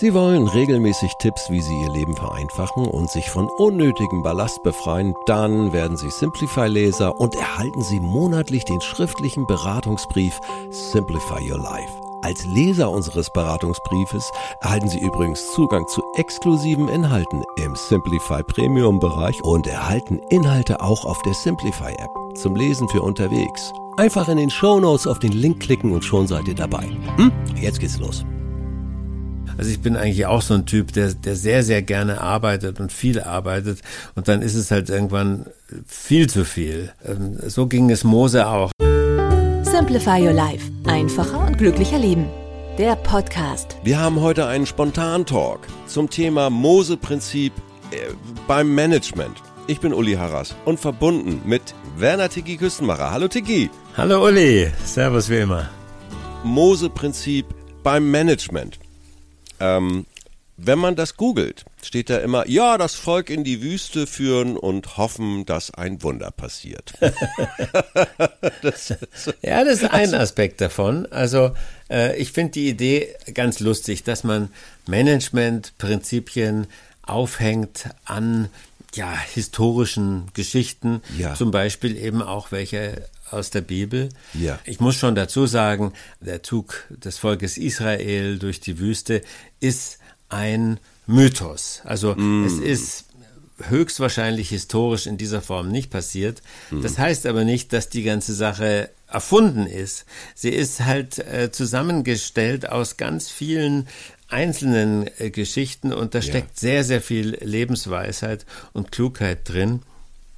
Sie wollen regelmäßig Tipps, wie Sie Ihr Leben vereinfachen und sich von unnötigem Ballast befreien. Dann werden Sie Simplify-Leser und erhalten Sie monatlich den schriftlichen Beratungsbrief Simplify Your Life. Als Leser unseres Beratungsbriefes erhalten Sie übrigens Zugang zu exklusiven Inhalten im Simplify Premium Bereich und erhalten Inhalte auch auf der Simplify App zum Lesen für unterwegs. Einfach in den Show Notes auf den Link klicken und schon seid ihr dabei. Hm? Jetzt geht's los. Also ich bin eigentlich auch so ein Typ, der, der sehr, sehr gerne arbeitet und viel arbeitet und dann ist es halt irgendwann viel zu viel. Ähm, so ging es Mose auch. Simplify Your Life. Einfacher und glücklicher Leben. Der Podcast. Wir haben heute einen Spontan-Talk zum Thema Mose-Prinzip äh, beim Management. Ich bin Uli Harras und verbunden mit Werner Tiki Küstenmacher. Hallo Tiki. Hallo Uli. Servus wie immer. Mose-Prinzip beim Management. Ähm, wenn man das googelt, steht da immer, ja, das Volk in die Wüste führen und hoffen, dass ein Wunder passiert. das, ja, das ist ein Aspekt davon. Also äh, ich finde die Idee ganz lustig, dass man Managementprinzipien aufhängt an ja, historischen Geschichten, ja. zum Beispiel eben auch welche aus der Bibel. Ja. Ich muss schon dazu sagen, der Zug des Volkes Israel durch die Wüste ist ein Mythos. Also mm. es ist höchstwahrscheinlich historisch in dieser Form nicht passiert. Mm. Das heißt aber nicht, dass die ganze Sache erfunden ist. Sie ist halt äh, zusammengestellt aus ganz vielen einzelnen äh, Geschichten und da steckt ja. sehr, sehr viel Lebensweisheit und Klugheit drin.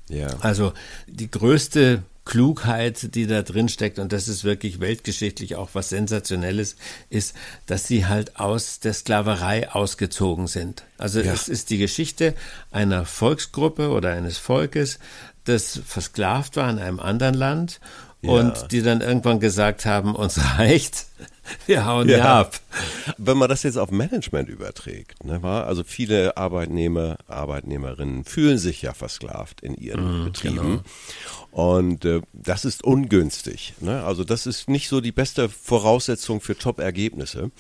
Ja. Also die größte Klugheit, die da drin steckt, und das ist wirklich weltgeschichtlich auch was Sensationelles, ist, dass sie halt aus der Sklaverei ausgezogen sind. Also ja. es ist die Geschichte einer Volksgruppe oder eines Volkes, das versklavt war in einem anderen Land ja. und die dann irgendwann gesagt haben, uns reicht, wir hauen ja. ab. Wenn man das jetzt auf Management überträgt, ne, also viele Arbeitnehmer, Arbeitnehmerinnen fühlen sich ja versklavt in ihren mhm, Betrieben. Genau. Und äh, das ist ungünstig. Ne? Also das ist nicht so die beste Voraussetzung für Top-Ergebnisse.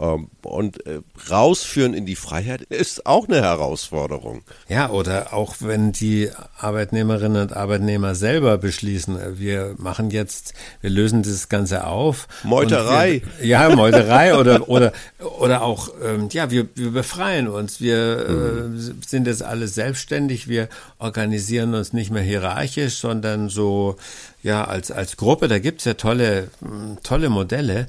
Ähm, und äh, rausführen in die Freiheit ist auch eine Herausforderung. Ja, oder auch wenn die Arbeitnehmerinnen und Arbeitnehmer selber beschließen, äh, wir machen jetzt, wir lösen das Ganze auf. Meuterei. Wir, ja, Meuterei oder, oder, oder auch, ähm, ja, wir, wir befreien uns. Wir mhm. äh, sind jetzt alle selbstständig. Wir organisieren uns nicht mehr hierarchisch, sondern so, ja, als, als Gruppe. Da gibt's ja tolle, tolle Modelle.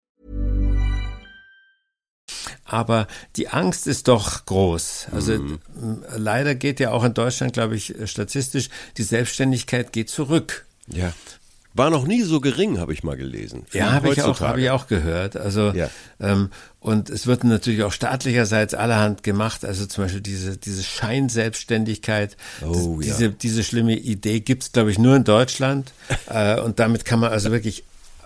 Aber die Angst ist doch groß. Also mhm. leider geht ja auch in Deutschland, glaube ich, statistisch, die Selbstständigkeit geht zurück. Ja. War noch nie so gering, habe ich mal gelesen. Ja, habe ich, auch, hab ich auch gehört. Also ja. ähm, und es wird natürlich auch staatlicherseits allerhand gemacht. Also zum Beispiel diese, diese Scheinselbstständigkeit. Oh, das, ja. diese, diese schlimme Idee gibt's glaube ich, nur in Deutschland. äh, und damit kann man also wirklich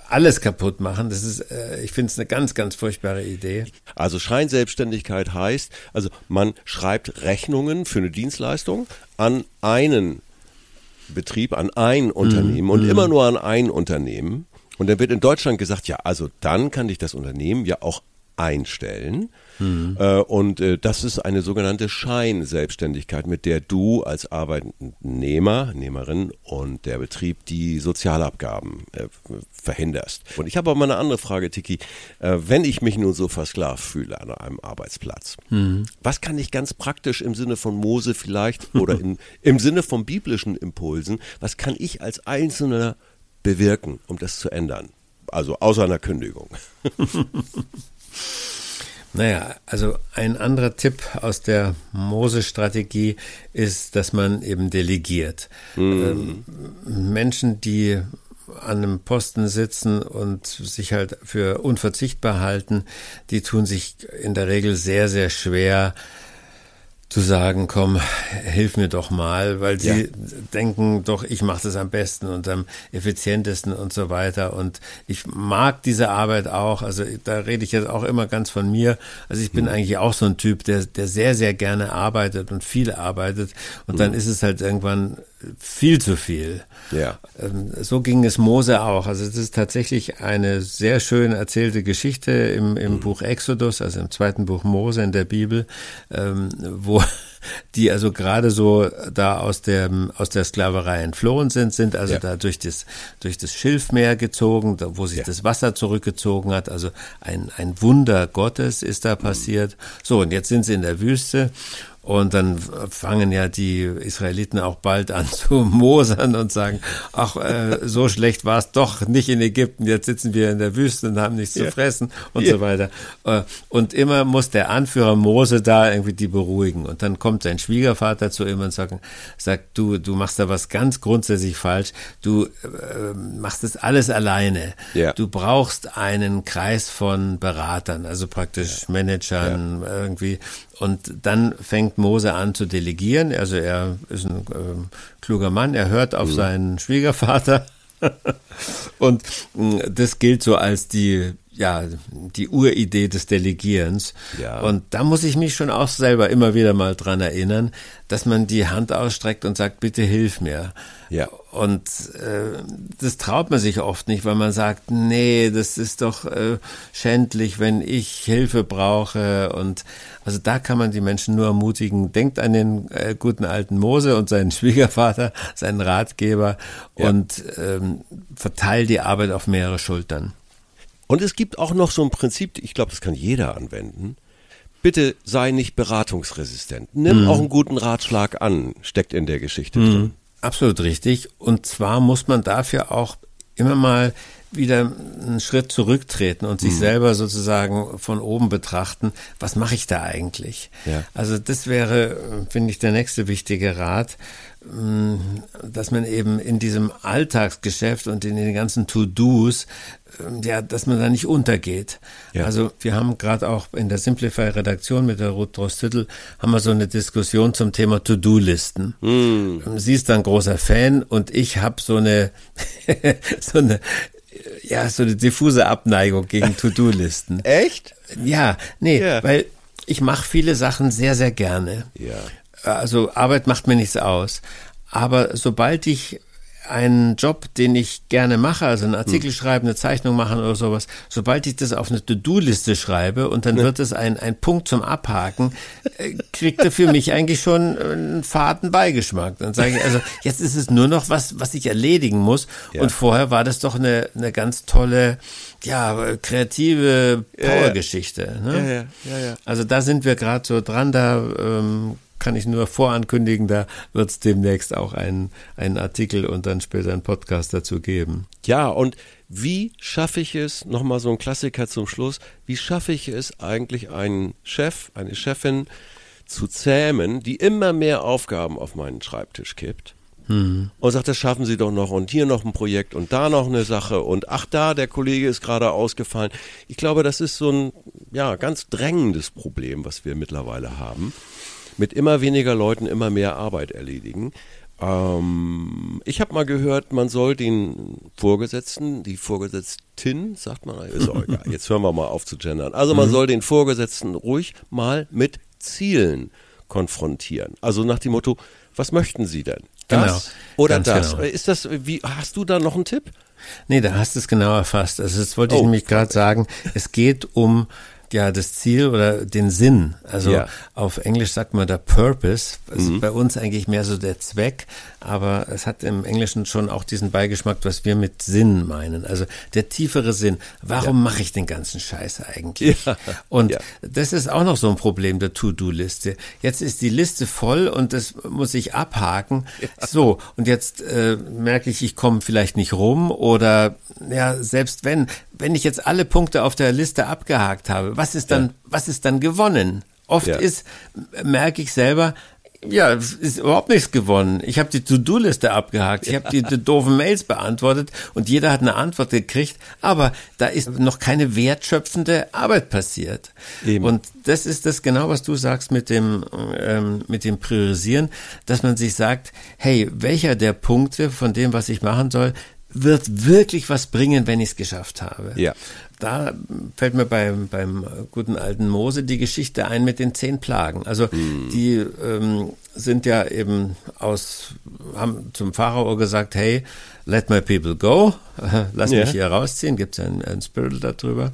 alles kaputt machen. Das ist, äh, ich finde es eine ganz, ganz furchtbare Idee. Also Scheinselbstständigkeit heißt, also man schreibt Rechnungen für eine Dienstleistung an einen Betrieb, an ein Unternehmen mm, und mm. immer nur an ein Unternehmen. Und dann wird in Deutschland gesagt, ja, also dann kann dich das Unternehmen ja auch einstellen. Mhm. Äh, und äh, das ist eine sogenannte Scheinselbstständigkeit, mit der du als Arbeitnehmer, Nehmerin und der Betrieb die Sozialabgaben äh, verhinderst. Und ich habe aber mal eine andere Frage, Tiki. Äh, wenn ich mich nun so versklavt fühle an einem Arbeitsplatz, mhm. was kann ich ganz praktisch im Sinne von Mose vielleicht oder in, im Sinne von biblischen Impulsen, was kann ich als Einzelner bewirken, um das zu ändern? Also außer einer Kündigung. Naja, also ein anderer Tipp aus der Mose-Strategie ist, dass man eben delegiert. Mhm. Ähm, Menschen, die an einem Posten sitzen und sich halt für unverzichtbar halten, die tun sich in der Regel sehr, sehr schwer, zu sagen, komm, hilf mir doch mal, weil sie ja. denken doch, ich mache das am besten und am effizientesten und so weiter. Und ich mag diese Arbeit auch. Also da rede ich jetzt auch immer ganz von mir. Also ich bin mhm. eigentlich auch so ein Typ, der, der sehr, sehr gerne arbeitet und viel arbeitet. Und mhm. dann ist es halt irgendwann viel zu viel. Ja. Ähm, so ging es Mose auch. Also es ist tatsächlich eine sehr schön erzählte Geschichte im, im mhm. Buch Exodus, also im zweiten Buch Mose in der Bibel, ähm, wo die also gerade so da aus der, aus der Sklaverei entflohen sind, sind also ja. da durch das, durch das Schilfmeer gezogen, wo sich ja. das Wasser zurückgezogen hat. Also ein, ein Wunder Gottes ist da passiert. So, und jetzt sind sie in der Wüste und dann fangen ja die Israeliten auch bald an zu mosern und sagen, ach, äh, so schlecht war es doch nicht in Ägypten, jetzt sitzen wir in der Wüste und haben nichts ja. zu fressen und ja. so weiter. Äh, und immer muss der Anführer Mose da irgendwie die beruhigen. Und dann kommt sein Schwiegervater zu ihm und sagt, sagt du, du machst da was ganz grundsätzlich falsch. Du äh, machst das alles alleine. Ja. Du brauchst einen Kreis von Beratern, also praktisch Managern irgendwie. Und dann fängt Mose an zu delegieren. Also er ist ein äh, kluger Mann, er hört auf mhm. seinen Schwiegervater. und äh, das gilt so als die ja, die Uridee des Delegierens. Ja. Und da muss ich mich schon auch selber immer wieder mal dran erinnern, dass man die Hand ausstreckt und sagt, bitte hilf mir. Ja. Und äh, das traut man sich oft nicht, weil man sagt, nee, das ist doch äh, schändlich, wenn ich Hilfe brauche. Und also da kann man die Menschen nur ermutigen, denkt an den äh, guten alten Mose und seinen Schwiegervater, seinen Ratgeber ja. und ähm, verteilt die Arbeit auf mehrere Schultern. Und es gibt auch noch so ein Prinzip, ich glaube, das kann jeder anwenden. Bitte sei nicht beratungsresistent. Nimm mhm. auch einen guten Ratschlag an, steckt in der Geschichte mhm. drin. Absolut richtig. Und zwar muss man dafür auch immer mal wieder einen Schritt zurücktreten und sich mhm. selber sozusagen von oben betrachten, was mache ich da eigentlich? Ja. Also das wäre, finde ich, der nächste wichtige Rat, mm, dass man eben in diesem Alltagsgeschäft und in den ganzen To-Dos ähm, ja, dass man da nicht untergeht. Ja. Also wir haben gerade auch in der Simplify-Redaktion mit der Ruth Drostüttel haben wir so eine Diskussion zum Thema To-Do-Listen. Mm. Sie ist ein großer Fan und ich habe so eine so eine ja so eine diffuse Abneigung gegen To-Do-Listen. Echt? Ja, nee, ja. weil ich mache viele Sachen sehr sehr gerne. Ja. Also Arbeit macht mir nichts aus. Aber sobald ich einen Job, den ich gerne mache, also einen Artikel hm. schreiben, eine Zeichnung machen oder sowas, sobald ich das auf eine To-Do-Liste schreibe und dann ne. wird es ein, ein Punkt zum Abhaken, äh, kriegt er für mich eigentlich schon einen faden Beigeschmack. Dann sage ich, also jetzt ist es nur noch was, was ich erledigen muss. Ja. Und vorher war das doch eine, eine ganz tolle, ja, kreative Powergeschichte. Ne? Ja, ja. Ja, Also da sind wir gerade so dran, da ähm, kann ich nur vorankündigen, da wird es demnächst auch einen, einen Artikel und dann später einen Podcast dazu geben. Ja, und wie schaffe ich es, nochmal so ein Klassiker zum Schluss, wie schaffe ich es eigentlich, einen Chef, eine Chefin zu zähmen, die immer mehr Aufgaben auf meinen Schreibtisch kippt? Mhm. Und sagt, das schaffen Sie doch noch und hier noch ein Projekt und da noch eine Sache und ach da, der Kollege ist gerade ausgefallen. Ich glaube, das ist so ein ja, ganz drängendes Problem, was wir mittlerweile haben mit immer weniger Leuten immer mehr Arbeit erledigen. Ähm, ich habe mal gehört, man soll den Vorgesetzten, die Vorgesetztin, sagt man, ist auch egal. Jetzt hören wir mal auf zu gendern. Also man mhm. soll den Vorgesetzten ruhig mal mit Zielen konfrontieren. Also nach dem Motto, was möchten Sie denn? Das genau, oder das? Genau. Ist das, wie, hast du da noch einen Tipp? Nee, da hast du es genau erfasst. Also das wollte ich oh, nämlich gerade sagen. Es geht um ja das Ziel oder den Sinn. Also ja. auf Englisch sagt man der Purpose. Also mhm. bei uns eigentlich mehr so der Zweck, aber es hat im Englischen schon auch diesen Beigeschmack, was wir mit Sinn meinen. Also der tiefere Sinn. Warum ja. mache ich den ganzen Scheiß eigentlich? Ja. Und das ist auch noch so ein Problem der To-Do-Liste. Jetzt ist die Liste voll und das muss ich abhaken. So, und jetzt äh, merke ich, ich komme vielleicht nicht rum oder ja, selbst wenn, wenn ich jetzt alle Punkte auf der Liste abgehakt habe, was ist dann, ja. was ist dann gewonnen? Oft ja. ist, merke ich selber, ja, ist überhaupt nichts gewonnen. Ich habe die To-Do-Liste abgehakt, ich habe die, die doofen Mails beantwortet und jeder hat eine Antwort gekriegt, aber da ist noch keine wertschöpfende Arbeit passiert. Eben. Und das ist das genau, was du sagst mit dem, ähm, mit dem Priorisieren, dass man sich sagt, hey, welcher der Punkte von dem, was ich machen soll, wird wirklich was bringen, wenn ich es geschafft habe. Ja. Da fällt mir beim, beim guten alten Mose die Geschichte ein mit den zehn Plagen. Also mm. die ähm, sind ja eben aus, haben zum Pharao gesagt, hey, let my people go, lass yeah. mich hier rausziehen, gibt es ein, ein Spirit darüber.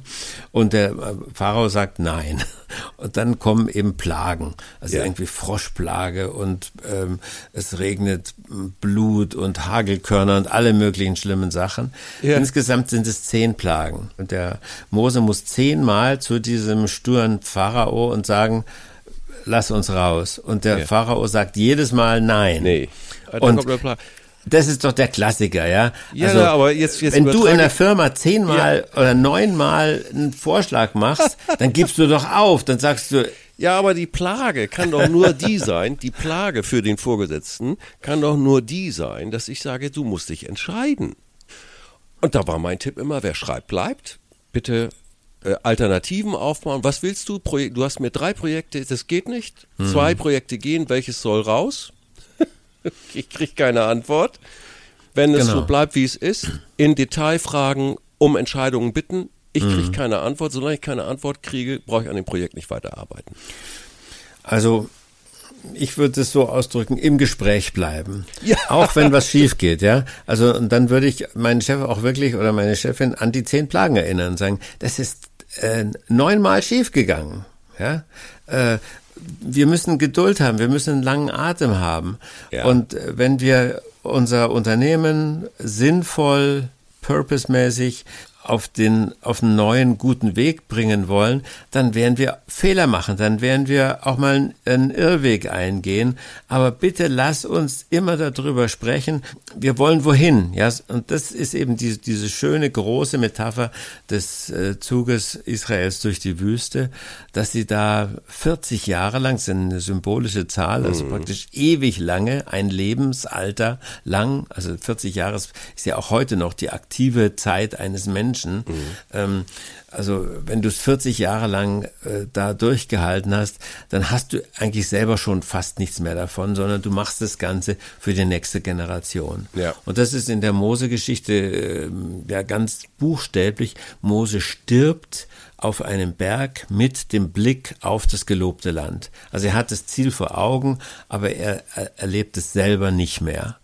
Und der äh, Pharao sagt nein. Und dann kommen eben Plagen, also yeah. irgendwie Froschplage und ähm, es regnet Blut und Hagelkörner und alle möglichen schlimmen Sachen. Yeah. Insgesamt sind es zehn Plagen. Und der Mose muss zehnmal zu diesem sturen Pharao und sagen, lass uns raus. Und der Pharao sagt jedes Mal nein. Nee. Und das ist doch der Klassiker, ja. Ja, also, aber jetzt, jetzt wenn du in der Firma zehnmal ja. oder neunmal einen Vorschlag machst, dann gibst du doch auf. Dann sagst du, ja, aber die Plage kann doch nur die sein, die Plage für den Vorgesetzten kann doch nur die sein, dass ich sage, du musst dich entscheiden. Und da war mein Tipp immer, wer schreibt, bleibt. Bitte äh, Alternativen aufbauen. Was willst du? Projek du hast mir drei Projekte, das geht nicht. Mhm. Zwei Projekte gehen, welches soll raus? ich kriege keine Antwort. Wenn es genau. so bleibt, wie es ist, in Detailfragen um Entscheidungen bitten. Ich kriege mhm. keine Antwort. Solange ich keine Antwort kriege, brauche ich an dem Projekt nicht weiterarbeiten. Also ich würde es so ausdrücken, im Gespräch bleiben. Ja. Auch wenn was schief geht, ja. Also, und dann würde ich meinen Chef auch wirklich oder meine Chefin an die zehn Plagen erinnern und sagen, das ist äh, neunmal schief gegangen, ja. Äh, wir müssen Geduld haben, wir müssen einen langen Atem haben. Ja. Und äh, wenn wir unser Unternehmen sinnvoll, purposemäßig auf den, auf einen neuen guten Weg bringen wollen, dann werden wir Fehler machen, dann werden wir auch mal einen Irrweg eingehen. Aber bitte lass uns immer darüber sprechen. Wir wollen wohin, ja. Und das ist eben diese, diese schöne große Metapher des äh, Zuges Israels durch die Wüste, dass sie da 40 Jahre lang, das ist eine symbolische Zahl, also mhm. praktisch ewig lange, ein Lebensalter lang, also 40 Jahre ist ja auch heute noch die aktive Zeit eines Menschen, Menschen. Mhm. Ähm, also wenn du es 40 Jahre lang äh, da durchgehalten hast, dann hast du eigentlich selber schon fast nichts mehr davon, sondern du machst das Ganze für die nächste Generation. Ja. Und das ist in der Mose-Geschichte äh, ja ganz buchstäblich. Mose stirbt auf einem Berg mit dem Blick auf das gelobte Land. Also er hat das Ziel vor Augen, aber er erlebt es selber nicht mehr.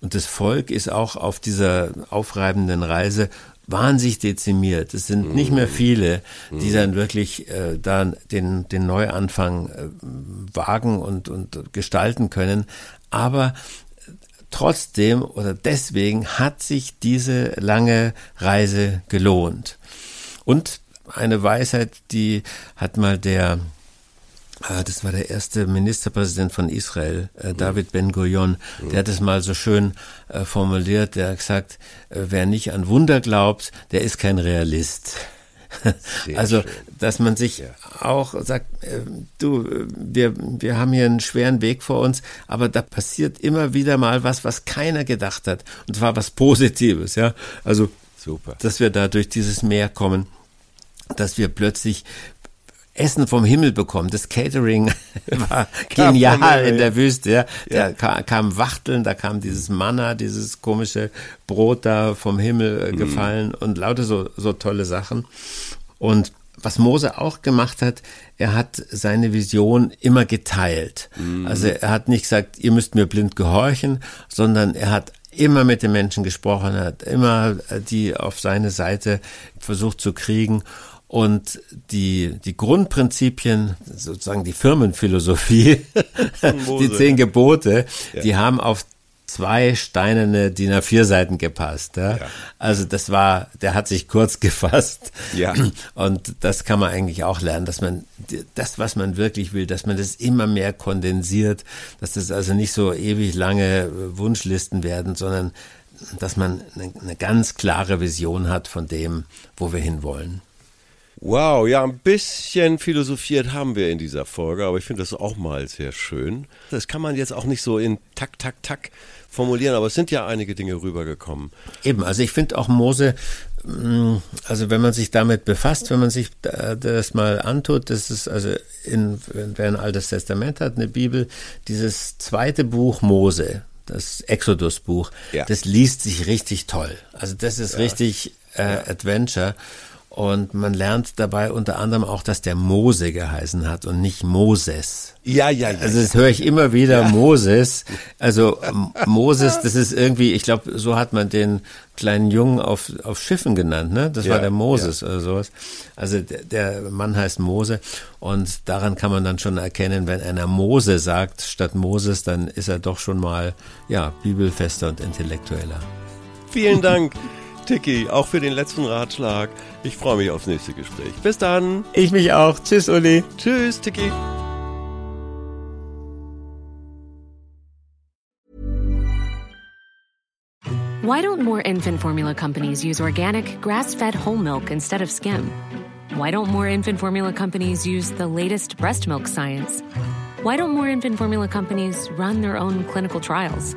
Und das Volk ist auch auf dieser aufreibenden Reise wahnsinnig dezimiert. Es sind nicht mehr viele, die dann wirklich äh, dann den, den Neuanfang äh, wagen und, und gestalten können. Aber trotzdem oder deswegen hat sich diese lange Reise gelohnt. Und eine Weisheit, die hat mal der das war der erste Ministerpräsident von Israel, äh. David Ben-Gurion. Mhm. Der hat es mal so schön äh, formuliert. Der hat gesagt, äh, wer nicht an Wunder glaubt, der ist kein Realist. Sehr also, schön. dass man sich ja. auch sagt, du, wir, wir haben hier einen schweren Weg vor uns, aber da passiert immer wieder mal was, was keiner gedacht hat. Und zwar was Positives, ja. Also, Super. dass wir da durch dieses Meer kommen dass wir plötzlich Essen vom Himmel bekommen. Das Catering war genial in der Wüste. Ja. Da ja. kam Wachteln, da kam dieses Manna, dieses komische Brot da vom Himmel äh, mhm. gefallen und lauter so, so tolle Sachen. Und was Mose auch gemacht hat, er hat seine Vision immer geteilt. Mm. Also er hat nicht gesagt, ihr müsst mir blind gehorchen, sondern er hat immer mit den Menschen gesprochen, er hat immer äh, die auf seine Seite versucht zu kriegen und die, die Grundprinzipien, sozusagen die Firmenphilosophie, die zehn Gebote, ja. die haben auf zwei steinerne DIN A4 Seiten gepasst. Ja? ja? Also das war, der hat sich kurz gefasst. Ja. Und das kann man eigentlich auch lernen, dass man das, was man wirklich will, dass man das immer mehr kondensiert, dass das also nicht so ewig lange Wunschlisten werden, sondern dass man eine, eine ganz klare Vision hat von dem, wo wir hinwollen. Wow, ja, ein bisschen philosophiert haben wir in dieser Folge, aber ich finde das auch mal sehr schön. Das kann man jetzt auch nicht so in Tak, Tak, Tak formulieren, aber es sind ja einige Dinge rübergekommen. Eben, also ich finde auch Mose, mm, also wenn man sich damit befasst, wenn man sich das mal antut, das ist also in, wer ein altes Testament hat, eine Bibel, dieses zweite Buch Mose, das Exodus-Buch, ja. das liest sich richtig toll. Also das ist ja. richtig äh, Adventure. Und man lernt dabei unter anderem auch, dass der Mose geheißen hat und nicht Moses. Ja, ja, ja. Also das höre ich immer wieder, ja. Moses. Also Moses, das ist irgendwie, ich glaube, so hat man den kleinen Jungen auf, auf Schiffen genannt, ne? Das ja, war der Moses ja. oder sowas. Also der, der Mann heißt Mose und daran kann man dann schon erkennen, wenn einer Mose sagt statt Moses, dann ist er doch schon mal, ja, bibelfester und intellektueller. Vielen Dank. Tiki, auch für den letzten Ratschlag. Ich freue mich aufs nächste Gespräch. Bis dann. Ich mich auch. Tschüss, Uli. Tschüss, Tiki. Why don't more infant formula companies use organic, grass-fed whole milk instead of skim? Why don't more infant formula companies use the latest breast milk science? Why don't more infant formula companies run their own clinical trials?